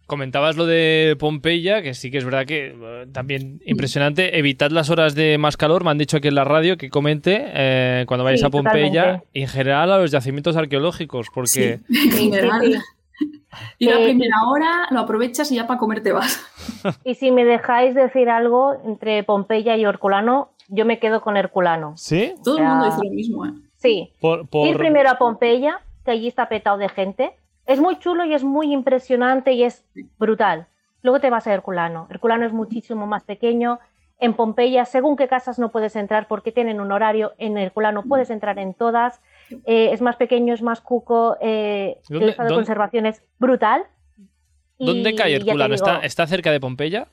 Comentabas lo de Pompeya, que sí que es verdad que eh, también impresionante. Evitad las horas de más calor, me han dicho aquí en la radio que comente eh, cuando vayáis Sí, a Pompeya totalmente. y en general a los yacimientos arqueológicos, porque Sí, en general. sí, sí. Ir a Eh, primera hora, lo aprovechas y ya para comer te vas. Y si me dejáis decir algo entre Pompeya y Herculano, yo me quedo con Herculano. ¿Sí? Todo el mundo dice lo mismo, ¿eh? Sí, Por, por- ir primero a Pompeya, que allí está petado de gente. Es muy chulo y es muy impresionante y es brutal. Luego te vas a Herculano. Herculano es muchísimo más pequeño. En Pompeya, según qué casas no puedes entrar porque tienen un horario, en Herculano puedes entrar en todas. Eh, es más pequeño, es más cuco. eh, ¿Dónde- el estado de conservación es brutal. Y ¿Dónde cae Herculano? ¿Está, ¿Está cerca de Pompeya?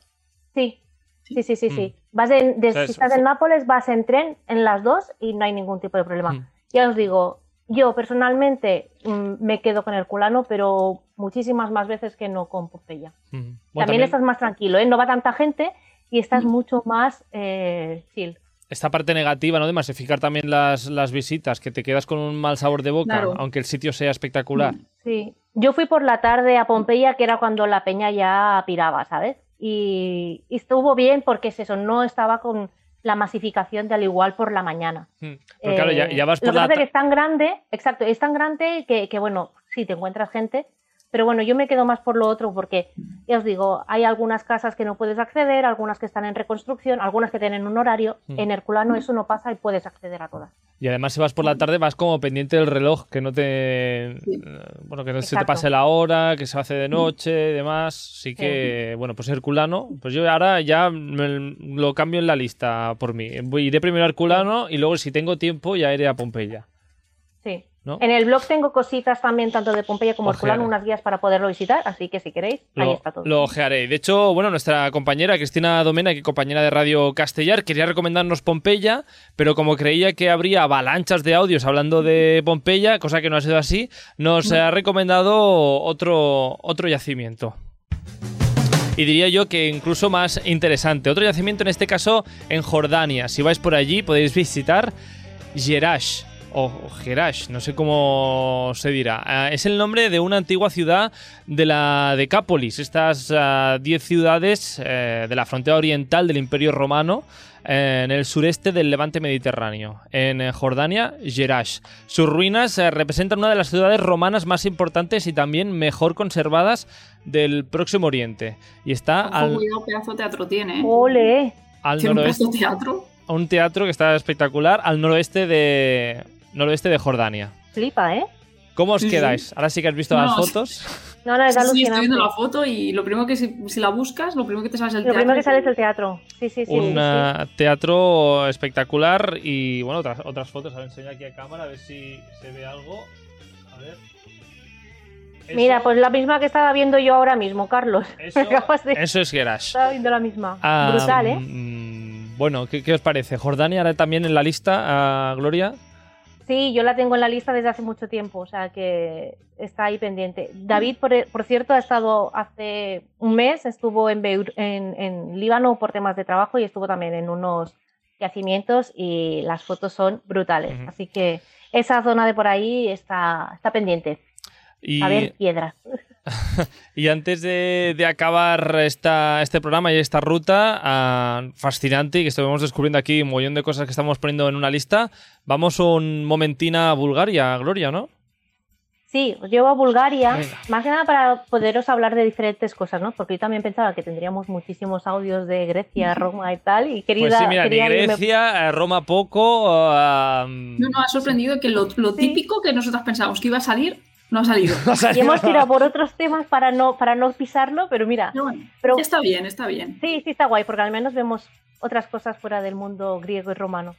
Sí, sí, sí, sí. Mm. sí. Vas en, de- O sea, si es- estás en Nápoles, vas en tren en las dos y no hay ningún tipo de problema. Mm. Ya os digo, yo personalmente mm, me quedo con Herculano, pero muchísimas más veces que no con Pompeya. Bueno, también, también estás más tranquilo, ¿eh? No va tanta gente y estás mucho más eh, chill. esta parte negativa, ¿no? De masificar también las, las visitas, que te quedas con un mal sabor de boca, Claro. aunque el sitio sea espectacular. Sí. Yo fui por la tarde a Pompeya, que era cuando la peña ya piraba, ¿sabes? Y, y estuvo bien porque es eso, no estaba con la masificación de al igual por la mañana. Mm. Pero claro, ya, Eh, ya vas por lo que la... pasa es que es tan grande, exacto, es tan grande que, que, bueno, sí te encuentras gente, pero bueno, yo me quedo más por lo otro porque, ya os digo, hay algunas casas que no puedes acceder, algunas que están en reconstrucción, algunas que tienen un horario. Mm. En Herculano eso no pasa y puedes acceder a todas. Y además si vas por la tarde vas como pendiente del reloj, que no te... Sí. Bueno, que no se te pase la hora, que se hace de noche y demás. Sí que, bueno, pues Herculano. Pues yo ahora ya me- lo cambio en la lista por mí. Voy, iré primero a Herculano y luego si tengo tiempo ya iré a Pompeya. Sí. ¿No? En el blog tengo cositas también, tanto de Pompeya como. Herculano, unas guías para poderlo visitar, así que si queréis, ahí está todo. lo ojearé. De hecho, bueno, nuestra compañera Cristina Domena, que compañera de Radio Castellar, quería recomendarnos Pompeya, pero como creía que habría avalanchas de audios hablando de Pompeya, cosa que no ha sido así, nos ha recomendado otro, otro yacimiento. Y diría yo que incluso más interesante. Otro yacimiento, en este caso, en Jordania. Si vais por allí, podéis visitar Jerash. O Jerash, no sé cómo se dirá. Ah, es el nombre de una antigua ciudad de la Decápolis. Estas 10 ciudades eh, de la frontera oriental del Imperio Romano eh, en el sureste del levante mediterráneo. En eh, Jordania, Jerash. Sus ruinas representan una de las ciudades romanas más importantes y también mejor conservadas del Próximo Oriente. Y está Ojo, al, cuidado, pedazo de teatro tiene. ¿eh? ¡Ole! al Tiene un noroeste. pedazo de teatro. Un teatro que está espectacular al noroeste de. Noroeste de Jordania. Flipa, ¿eh? ¿Cómo os quedáis? Ahora sí que has visto No, las fotos. No, no, es Sí, sí, estoy alucinante. viendo la foto y lo primero que si, si la buscas, lo primero que te sale es el Lo primero que teatro. sale es el teatro. Sí, sí, sí. un sí. ah, teatro espectacular y bueno, otras, otras fotos. A ver, enseño aquí a cámara a ver si se ve algo. A ver. Eso- Mira, pues la misma que estaba viendo yo ahora mismo, Carlos. Eso, de- eso es Gerash. Estaba viendo la misma. Ah, Brutal, ¿eh? mm, Bueno, ¿qué, qué os parece? ¿Jordania ahora también en la lista, ah, Gloria? Sí, yo la tengo en la lista desde hace mucho tiempo, o sea que está ahí pendiente. David, por, por cierto, ha estado hace un mes, estuvo en, Beur- en, en Líbano por temas de trabajo y estuvo también en unos yacimientos y las fotos son brutales. Así que esa zona de por ahí está, está pendiente. Y, A ver, piedras. y antes de, de acabar esta, este programa y esta ruta ah, fascinante y que estuvimos descubriendo aquí un montón de cosas que estamos poniendo en una lista, vamos un momentín a Bulgaria, Gloria, ¿no? Sí, os llevo a Bulgaria, Venga. más que nada para poderos hablar de diferentes cosas, ¿no? Porque yo también pensaba que tendríamos muchísimos audios de Grecia, Roma y tal, y quería... Pues sí, mira, ni quería irme- Grecia, eh, Roma poco. ah, No, no, ha sorprendido que lo, lo típico que nosotros pensábamos que iba a salir, no ha salido. Y hemos tirado por otros temas para no, para no pisarlo, pero mira, Pero bueno, Pero- está bien, está bien. sí, sí está guay, porque al menos vemos otras cosas fuera del mundo griego y romano.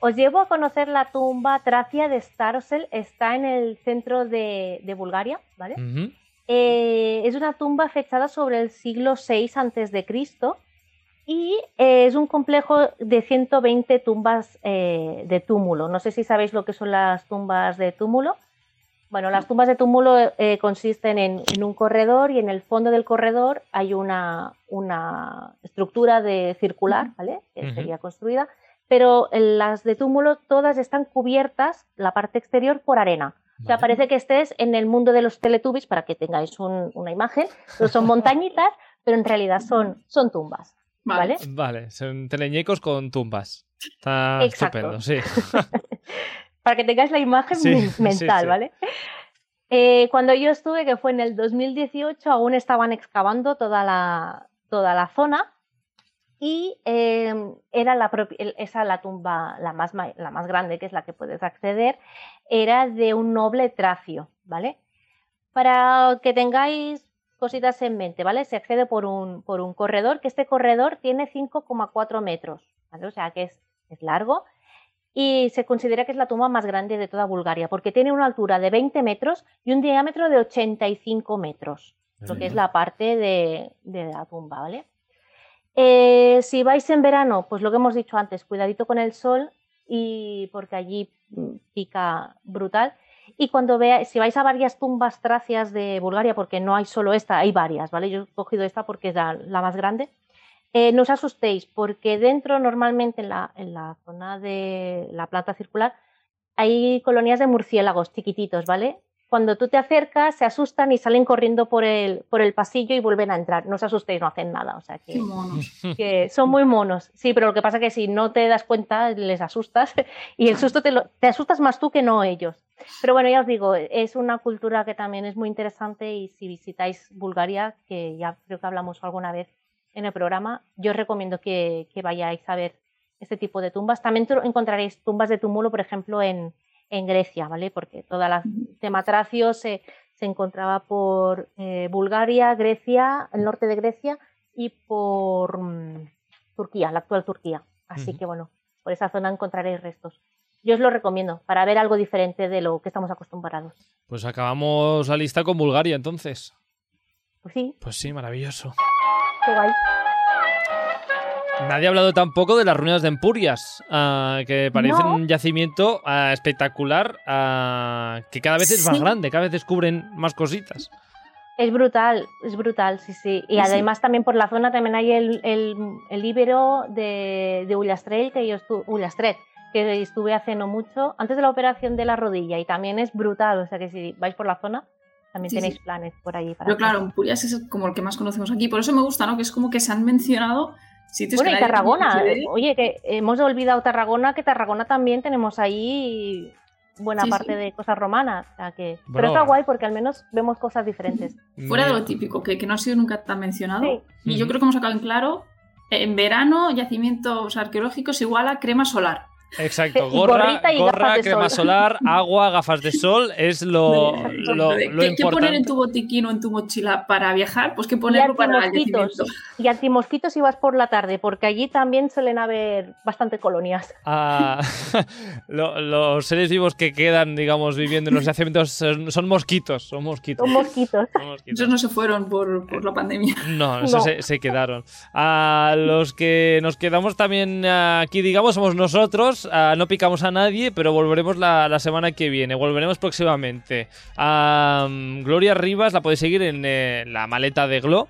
Os llevo a conocer la tumba Tracia de Starosel, está en el centro de, de Bulgaria, ¿vale? Eh, es una tumba fechada sobre el siglo VI antes de Cristo y eh, es un complejo de 120 tumbas eh, de túmulo. No sé si sabéis lo que son las tumbas de túmulo. Bueno, las tumbas de túmulo eh, consisten en, en un corredor y en el fondo del corredor hay una, una estructura de circular, ¿vale? Que Ujú. sería construida, pero eh, las de túmulo todas están cubiertas, la parte exterior, por arena. O sea, Vale. parece que estés en el mundo de los Teletubbies para que tengáis un- una imagen. Pero son montañitas, pero en realidad son, son tumbas. Vale. ¿Vale? Vale, son teleñecos con tumbas. Está Exacto. estupendo, sí. Para que tengáis la imagen Sí, men- sí, mental, sí. ¿vale? Eh, cuando yo estuve, que fue en el 2018, aún estaban excavando toda la, toda la zona y eh, era la esa la tumba la más, la más grande, que es la que puedes acceder, era de un noble tracio, ¿vale? Para que tengáis cositas en mente, ¿vale? Se accede por un, por un corredor, que este corredor tiene 5,4 metros, ¿vale? O sea que es, es largo y se considera que es la tumba más grande de toda Bulgaria, porque tiene una altura de 20 metros y un diámetro de 85 metros, lo que es la parte de, de la tumba, ¿vale? Eh, si vais en verano, pues lo que hemos dicho antes, cuidadito con el sol y porque allí mm, pica brutal. Y cuando veáis, si vais a varias tumbas tracias de Bulgaria, porque no hay solo esta, hay varias, ¿vale? Yo he cogido esta porque es la, la más grande. Eh, no os asustéis, porque dentro, normalmente en la, en la zona de la planta circular, hay colonias de murciélagos chiquititos, ¿vale? Cuando tú te acercas, se asustan y salen corriendo por el, por el pasillo y vuelven a entrar. No os asustéis, no hacen nada. O sea que, son muy monos. Sí, pero lo que pasa es que si no te das cuenta, les asustas y el susto te, lo- te asustas más tú que no ellos. Pero bueno, ya os digo, es una cultura que también es muy interesante y si visitáis Bulgaria, que ya creo que hablamos alguna vez en el programa, yo os recomiendo que, que vayáis a ver este tipo de tumbas. También encontraréis tumbas de túmulo, por ejemplo, en, en Grecia, ¿vale? Porque toda la tema tracio se, se encontraba por eh, Bulgaria, Grecia, el norte de Grecia y por mm, Turquía, la actual Turquía. Así que bueno, por esa zona encontraréis restos. yo os lo recomiendo para ver algo diferente de lo que estamos acostumbrados. Pues acabamos la lista con Bulgaria entonces. Pues sí, Pues sí, maravilloso. Qué guay. Nadie ha hablado tampoco de las ruinas de Empurias, ah, que parece No. un yacimiento ah, espectacular, ah, que cada vez es más Sí. grande, cada vez descubren más cositas. Es brutal, es brutal, sí, sí. Y Sí, sí. además también por la zona también hay el, el, el íbero de, de Ullastrell, que yo estuve, Ullastret, que estuve hace no mucho, antes de la operación de la rodilla, y también es brutal, o sea que si vais por la zona, también Sí, tenéis sí. planes por allí. Para Pero hacer. claro, Empurias es como el que más conocemos aquí. Por eso me gusta, ¿no? Que es como que se han mencionado sitios Bueno, que y Tarragona, conoce. oye, que hemos olvidado Tarragona, que Tarragona también tenemos ahí buena Sí, parte sí. de cosas romanas. o sea que... Bueno. Pero está guay porque al menos vemos cosas diferentes. Fuera de lo típico, que, que no ha sido nunca tan mencionado. Sí. Y yo creo que hemos sacado en claro, en verano, yacimientos arqueológicos igual a crema solar. Exacto, gorra, y gorra gafas de crema sol. solar, agua, gafas de sol, es lo, lo, ¿Qué, lo qué poner en tu botiquín o en tu mochila para viajar? Pues que Y ponerlo para el. Y antimosquitos si vas por la tarde, porque allí también suelen haber bastante colonias. Ah, lo- los seres vivos que quedan, digamos, viviendo en los yacimientos son, son mosquitos, son mosquitos. Son mosquitos. son mosquitos. Esos no se fueron por, por la pandemia. No, esos No. Se, se quedaron. A los que nos quedamos también aquí, digamos, somos nosotros. No picamos a nadie, pero volveremos la, la semana que viene. Volveremos próximamente. A Gloria Rivas la podéis seguir en eh, la maleta de Glo.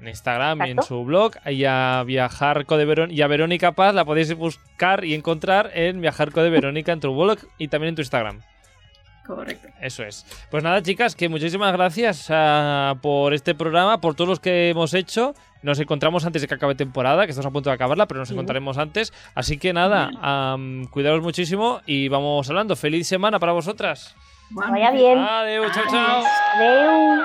En Instagram y en su blog. Y a Viajarco de Verón y a Verónica Paz la podéis buscar y encontrar en Viajarco de Verónica en tu blog y también en tu Instagram. Correcto. Eso es. Pues nada, chicas, que muchísimas gracias ah, por este programa, por todos los que hemos hecho. Nos encontramos antes de que acabe temporada, que estamos a punto de acabarla, pero nos Sí. encontraremos antes. Así que nada, cuidaros muchísimo y vamos hablando. Feliz semana para vosotras. Vaya bien. Adiós, chao, chao. Adeu.